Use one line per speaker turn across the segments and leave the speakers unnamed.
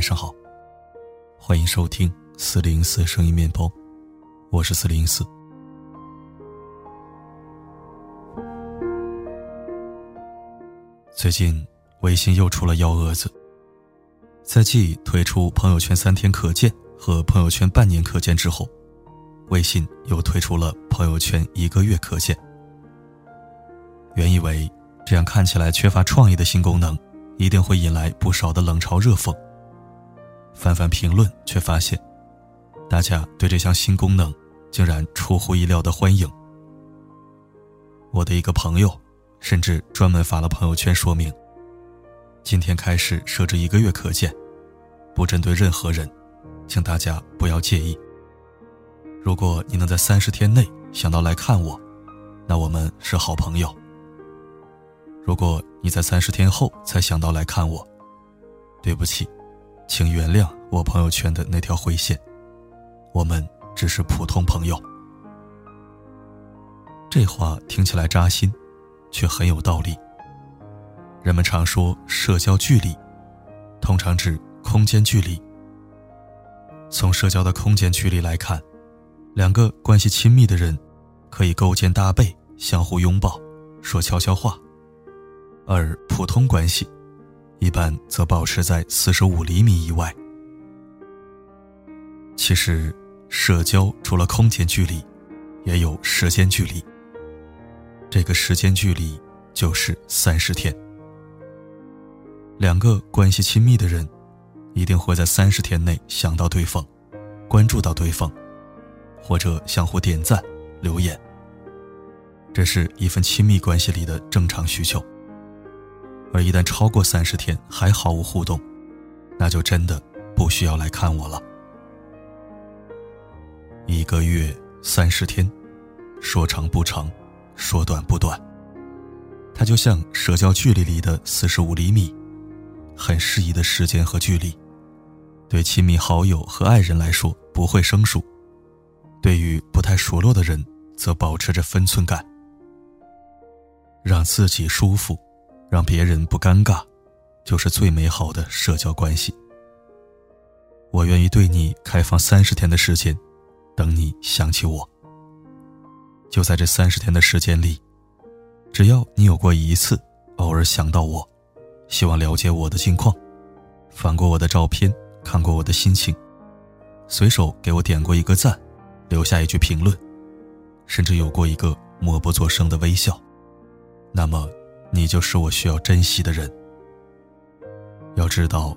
晚上好，欢迎收听四零四声音面包，我是四零四。最近微信又出了幺蛾子，在继推出朋友圈三天可见和朋友圈半年可见之后，微信又推出了朋友圈一个月可见。原以为这样看起来缺乏创意的新功能。一定会引来不少的冷嘲热讽。翻翻评论，却发现，大家对这项新功能竟然出乎意料的欢迎。我的一个朋友，甚至专门发了朋友圈说明：今天开始设置一个月可见，不针对任何人，请大家不要介意。如果你能在三十天内想到来看我，那我们是好朋友。如果你在三十天后才想到来看我，对不起，请原谅我朋友圈的那条灰线，我们只是普通朋友。这话听起来扎心，却很有道理。人们常说社交距离，通常指空间距离。从社交的空间距离来看，两个关系亲密的人，可以勾肩搭背，相互拥抱，说悄悄话。而普通关系，一般则保持在四十五厘米以外。其实，社交除了空间距离，也有时间距离。这个时间距离就是三十天。两个关系亲密的人，一定会在三十天内想到对方，关注到对方，或者相互点赞、留言。这是一份亲密关系里的正常需求。而一旦超过三十天还毫无互动，那就真的不需要来看我了。一个月三十天，说长不长，说短不短，它就像社交距离里的四十五厘米，很适宜的时间和距离。对亲密好友和爱人来说不会生疏，对于不太熟络的人则保持着分寸感，让自己舒服。让别人不尴尬，就是最美好的社交关系。我愿意对你开放三十天的时间，等你想起我。就在这三十天的时间里，只要你有过一次偶尔想到我，希望了解我的近况，翻过我的照片，看过我的心情，随手给我点过一个赞，留下一句评论，甚至有过一个默不作声的微笑，那么。你就是我需要珍惜的人。要知道，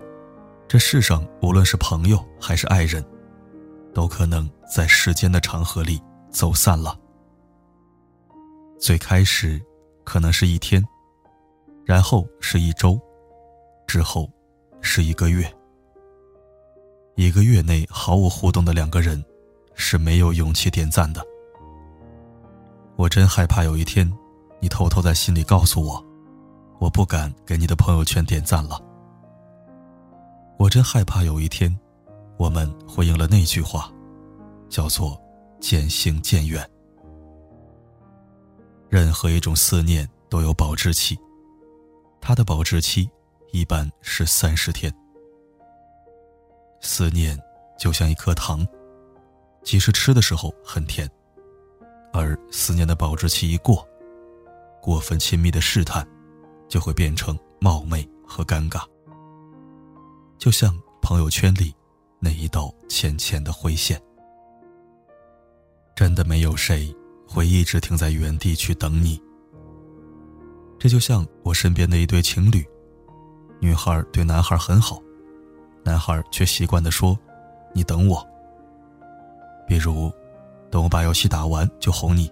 这世上无论是朋友还是爱人，都可能在时间的长河里走散了。最开始可能是一天，然后是一周，之后是一个月。一个月内毫无互动的两个人，是没有勇气点赞的。我真害怕有一天。你偷偷在心里告诉我，我不敢给你的朋友圈点赞了。我真害怕有一天，我们回应了那句话，叫做“渐行渐远”。任何一种思念都有保质期，它的保质期一般是三十天。思念就像一颗糖，即使吃的时候很甜，而思念的保质期一过。过分亲密的试探，就会变成冒昧和尴尬，就像朋友圈里那一道浅浅的灰线。真的没有谁会一直停在原地去等你。这就像我身边的一对情侣，女孩对男孩很好，男孩却习惯的说：“你等我。”比如，等我把游戏打完就哄你，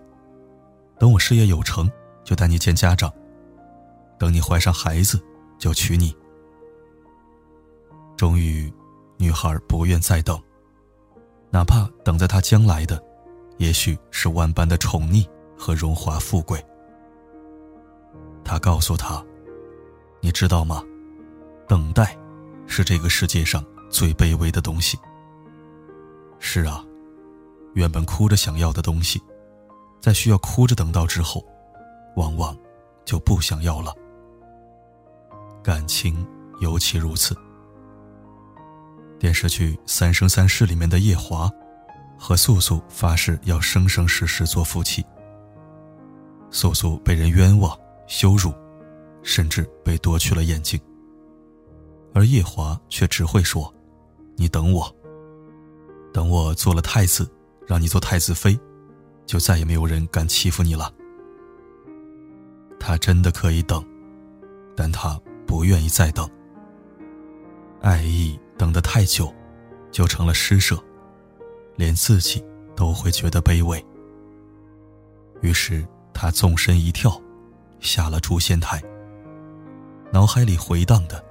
等我事业有成。就带你见家长，等你怀上孩子，就娶你。终于，女孩不愿再等，哪怕等在她将来的，也许是万般的宠溺和荣华富贵。他告诉她：“你知道吗？等待，是这个世界上最卑微的东西。”是啊，原本哭着想要的东西，在需要哭着等到之后。往往就不想要了。感情尤其如此，电视剧《三生三世》里面的夜华，和素素发誓要生生世世做夫妻。素素被人冤枉、羞辱，甚至被夺去了眼睛。而夜华却只会说：“你等我，等我做了太子，让你做太子妃，就再也没有人敢欺负你了。”他真的可以等，但他不愿意再等。爱意等得太久，就成了施舍，连自己都会觉得卑微。于是。他纵身一跳，下了诛仙台。脑海里回荡的，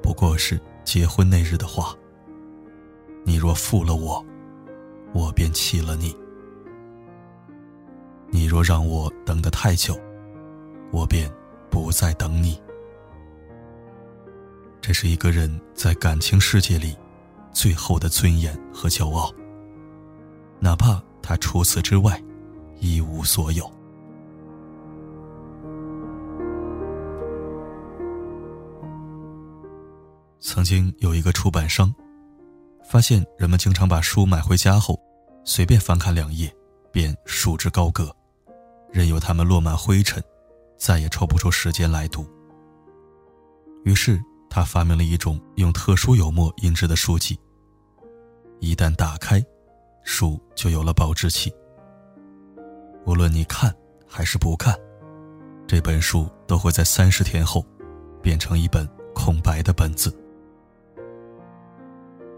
不过是结婚那日的话：“你若负了我，我便弃了你；你若让我等得太久，我便不再等你。”这是一个人在感情世界里最后的尊严和骄傲，哪怕他除此之外一无所有。曾经有一个出版商，发现人们经常把书买回家后，随便翻看两页，便束之高阁，任由它们落满灰尘，再也抽不出时间来读。于是他发明了一种用特殊油墨印制的书籍。一旦打开，书就有了保质期。无论你看还是不看，这本书都会在三十天后，变成一本空白的本子。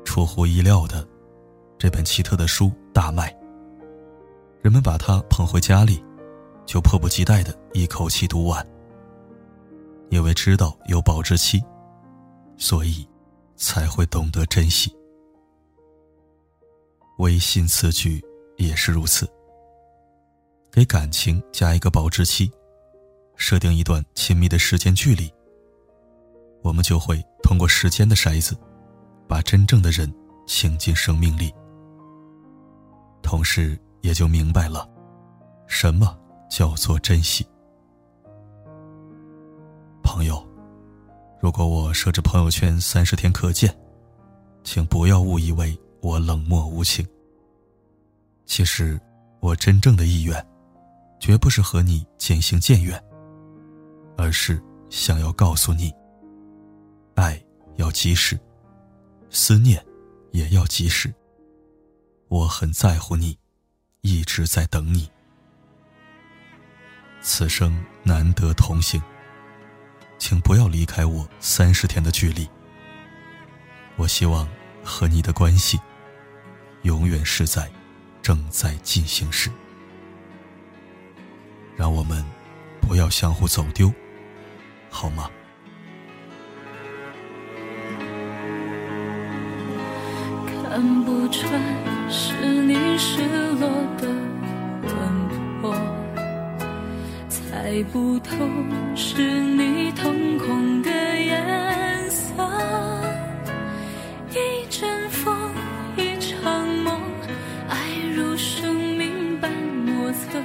出乎意料的，这本奇特的书大卖。人们把它捧回家里，就迫不及待的一口气读完。因为知道有保质期，所以才会懂得珍惜。微信此举也是如此。给感情加一个保质期，设定一段亲密的时间距离，我们就会通过时间的筛子。把真正的人请进生命里，同时也就明白了，什么叫做珍惜。朋友，如果我设置朋友圈三十天可见，请不要误以为我冷漠无情。其实，我真正的意愿，绝不是和你渐行渐远，而是想要告诉你，爱要及时。思念，也要及时。我很在乎你，一直在等你。此生难得同行，请不要离开我三十天的距离。我希望和你的关系，永远是在正在进行时。让我们不要相互走丢，好吗？
看不穿是你失落的魂魄，猜不透是你瞳孔的颜色。一阵风，一场梦，爱如生命般莫测。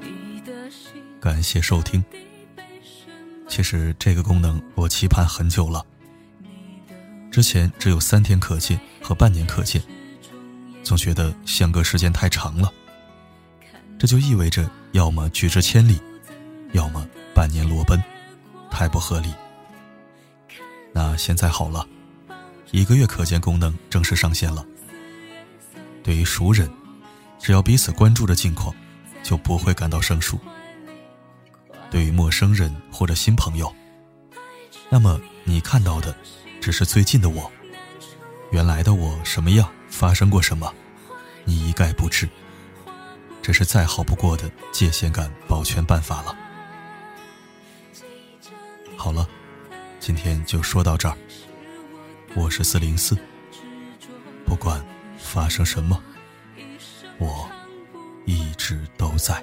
你的心。
感谢收听。其实这个功能我期盼很久了。之前只有三天可见和半年可见，总觉得相隔时间太长了。这就意味着要么拒之千里，要么半年裸奔，太不合理。那现在好了，一个月可见功能正式上线了。对于熟人，只要彼此关注着近况，就不会感到生疏。对于陌生人或者新朋友，那么你看到的。只是最近的我，原来的我什么样，发生过什么，你一概不知。这是再好不过的界限感保全办法了。好了，今天就说到这儿。我是四零四，不管发生什么，我一直都在。